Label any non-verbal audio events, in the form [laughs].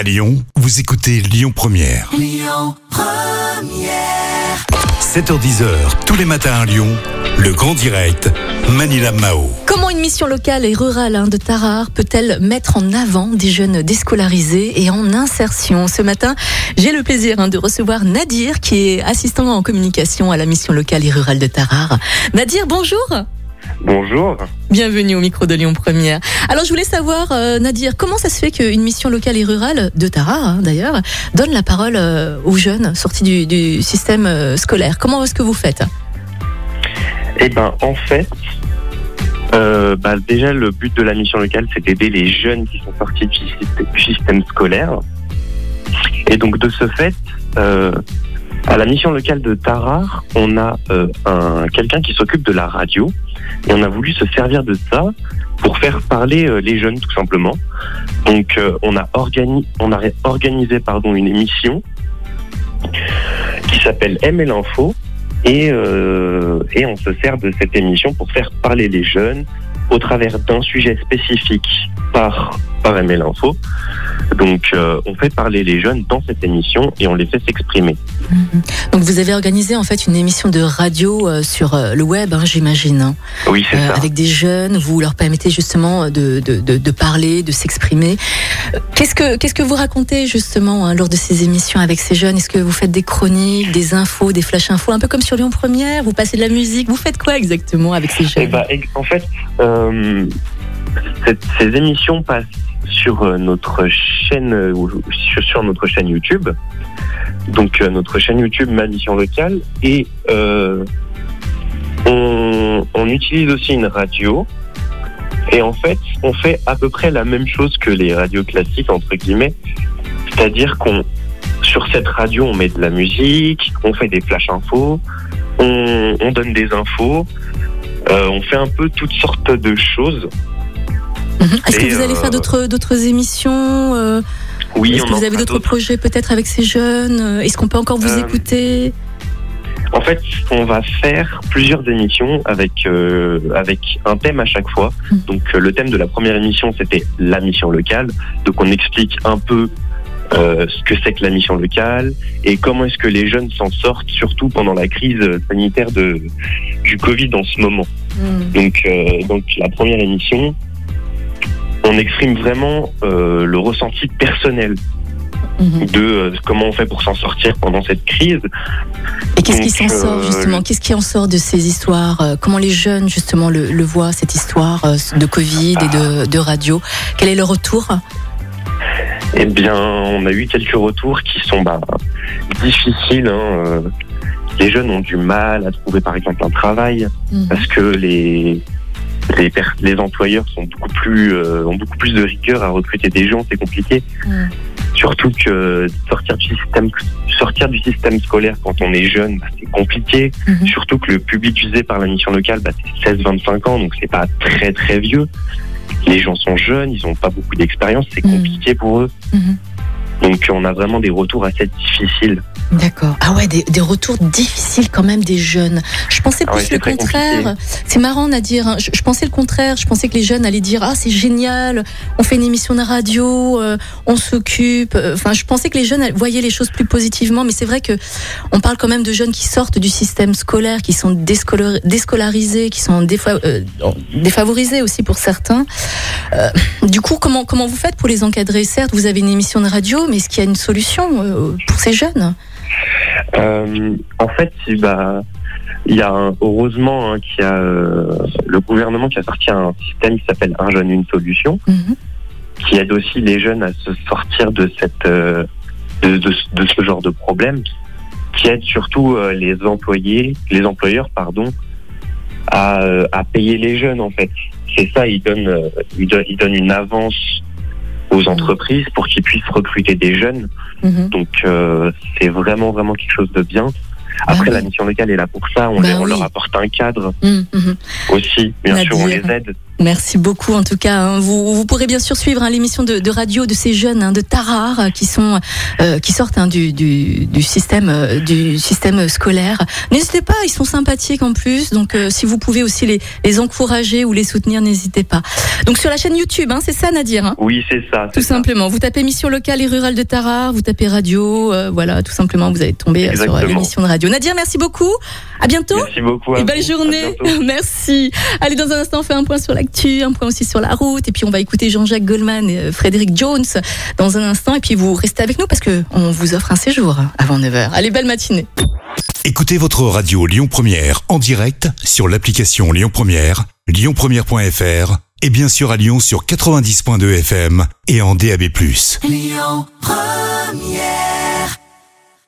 À Lyon, vous écoutez Lyon Première. 7h10h, tous les matins à Lyon, le grand direct, Manila Mao. Comment une mission locale et rurale hein, de Tarare peut-elle mettre en avant des jeunes déscolarisés et en insertion? Ce matin, j'ai le plaisir hein, de recevoir Nadir, qui est assistant en communication à la mission locale et rurale de Tarare. Nadir, bonjour Bonjour. Bienvenue au micro de Lyon Première. Alors je voulais savoir, euh, Nadir, comment ça se fait qu'une mission locale et rurale, de Tarare hein, d'ailleurs, donne la parole euh, aux jeunes sortis du, du système euh, scolaire? Comment est-ce que vous faites? Eh ben, en fait, bah, déjà le but de la mission locale, c'est d'aider les jeunes qui sont sortis du système, du système scolaire. Et donc de ce fait, à la mission locale de Tarare, on a euh, un quelqu'un qui s'occupe de la radio, et on a voulu se servir de ça pour faire parler euh, les jeunes tout simplement. Donc euh, on a on a organisé pardon une émission qui s'appelle M et l'info et on se sert de cette émission pour faire parler les jeunes au travers d'un sujet spécifique par par et l'info. Donc euh, on fait parler les jeunes dans cette émission et on les fait s'exprimer. Donc vous avez organisé en fait une émission de radio euh, sur euh, le web, hein, j'imagine, hein, Oui, c'est ça. avec des jeunes. Vous leur permettez justement de, de, de, de parler, de s'exprimer. Qu'est-ce que qu'est-ce que vous racontez justement hein, lors de ces émissions avec ces jeunes? Est-ce que vous faites des chroniques, des infos, des flash infos, un peu comme sur Lyon Première? Vous passez de la musique? Vous faites quoi exactement avec ces Eh jeunes? ben, en fait, cette- ces émissions passent sur euh, notre chaîne, euh, sur, notre chaîne YouTube. Donc euh, notre chaîne YouTube Ma Mission Locale et on, utilise aussi une radio. Et en fait, on fait à peu près la même chose que les radios classiques entre guillemets, c'est-à-dire qu'on sur cette radio on met de la musique, on fait des flash infos, on, on donne des infos. On fait un peu toutes sortes de choses. Mhm. Est-ce que vous allez euh, faire d'autres d'autres émissions euh, Oui, Est-ce que vous avez d'autres projets peut-être avec ces jeunes Euh, Est-ce qu'on peut encore vous Euh, écouter? En fait, on va faire plusieurs émissions avec euh, avec un thème à chaque fois. Mm. Donc euh, le thème de la première émission, c'était la mission locale. Donc on explique un peu euh, ce que c'est que la mission locale et comment est-ce que les jeunes s'en sortent, surtout pendant la crise sanitaire de du Covid en ce moment. Mhm. Donc, euh, donc la première émission, on exprime vraiment euh, le ressenti personnel Mhm. de euh, comment on fait pour s'en sortir pendant cette crise. Et qu'est-ce qui s'en sort euh, justement? Qu'est-ce qui en sort de ces histoires Euh, Comment les jeunes justement le, le voient cette histoire de Covid et de, de radio? Quel est le retour? Eh bien, on a eu quelques retours qui sont bah, difficiles. hein, Les jeunes ont du mal à trouver, par exemple, un travail Mhm. parce que les les, employeurs sont beaucoup plus euh, ont beaucoup plus de rigueur à recruter des gens. C'est compliqué. Mhm. Surtout que sortir du système sortir du système scolaire quand on est jeune, bah, c'est compliqué. Mhm. Surtout que le public visé par la mission locale, bah, c'est 16-25 ans, donc c'est pas très très vieux. Les gens sont jeunes, ils ont pas beaucoup d'expérience, c'est Mhm. compliqué pour eux. Donc on a vraiment des retours assez difficiles. D'accord. Ah ouais, des, des retours difficiles quand même des jeunes. Je pensais Ah plus ouais, le contraire. C'est marrant Nadir. hein. Je, je pensais le contraire. Je pensais que les jeunes allaient dire ah c'est génial, on fait une émission de radio, euh, on s'occupe. Euh, Enfin, je pensais que les jeunes voyaient les choses plus positivement. Mais c'est vrai que on parle quand même de jeunes qui sortent du système scolaire, qui sont déscolar- déscolarisés, qui sont euh, défavorisés aussi pour certains. Euh, du coup, comment comment vous faites pour les encadrer? Certes, vous avez une émission de radio, mais est-ce qu'il y a une solution euh, pour ces jeunes? Euh, en fait, bah, il y a un- heureusement hein, qu'il y a euh, le gouvernement qui a sorti un système qui s'appelle Un jeune une solution, Mhm. qui aide aussi les jeunes à se sortir de cette euh, de, de, de ce genre de problème, qui aide surtout les employés, les employeurs pardon, à, à payer les jeunes en fait. C'est ça, ils donnent ils donnent ils donnent une avance aux entreprises pour qu'ils puissent recruter des jeunes. Mhm. Donc euh, c'est vraiment vraiment quelque chose de bien. Après Bah oui. la mission locale est là pour ça, on, Bah les- on oui. leur apporte un cadre Mhm, mhm. aussi, bien sûr on les aide. Merci beaucoup en tout cas. Hein. Vous, vous pourrez bien sûr suivre hein, l'émission de, de, radio de ces jeunes hein, de Tarare euh, qui sont euh, qui sortent hein, du, du, du, système euh, du système scolaire. N'hésitez pas, ils sont sympathiques en plus. Donc euh, si vous pouvez aussi les, les encourager ou les soutenir, n'hésitez pas. Donc sur la chaîne YouTube, c'est ça Nadir Oui, c'est ça. Tout simplement. Vous tapez émission locale et rurale de Tarare, vous tapez radio, voilà, tout simplement, vous allez tomber sur l'émission de radio. Nadir, merci beaucoup. À bientôt. Merci beaucoup. Et belle journée. [laughs] Merci. Allez, dans un instant, on fait un point sur la un point aussi sur la route, et puis on va écouter Jean-Jacques Goldman et euh, Frédéric Jones dans un instant, et puis vous restez avec nous parce que on vous offre un séjour avant 9h. Allez, belle matinée. Écoutez votre radio Lyon Première en direct sur l'application Lyon Première, lyonpremière.fr et bien sûr à Lyon sur 90.2 FM et en DAB+. Lyon Première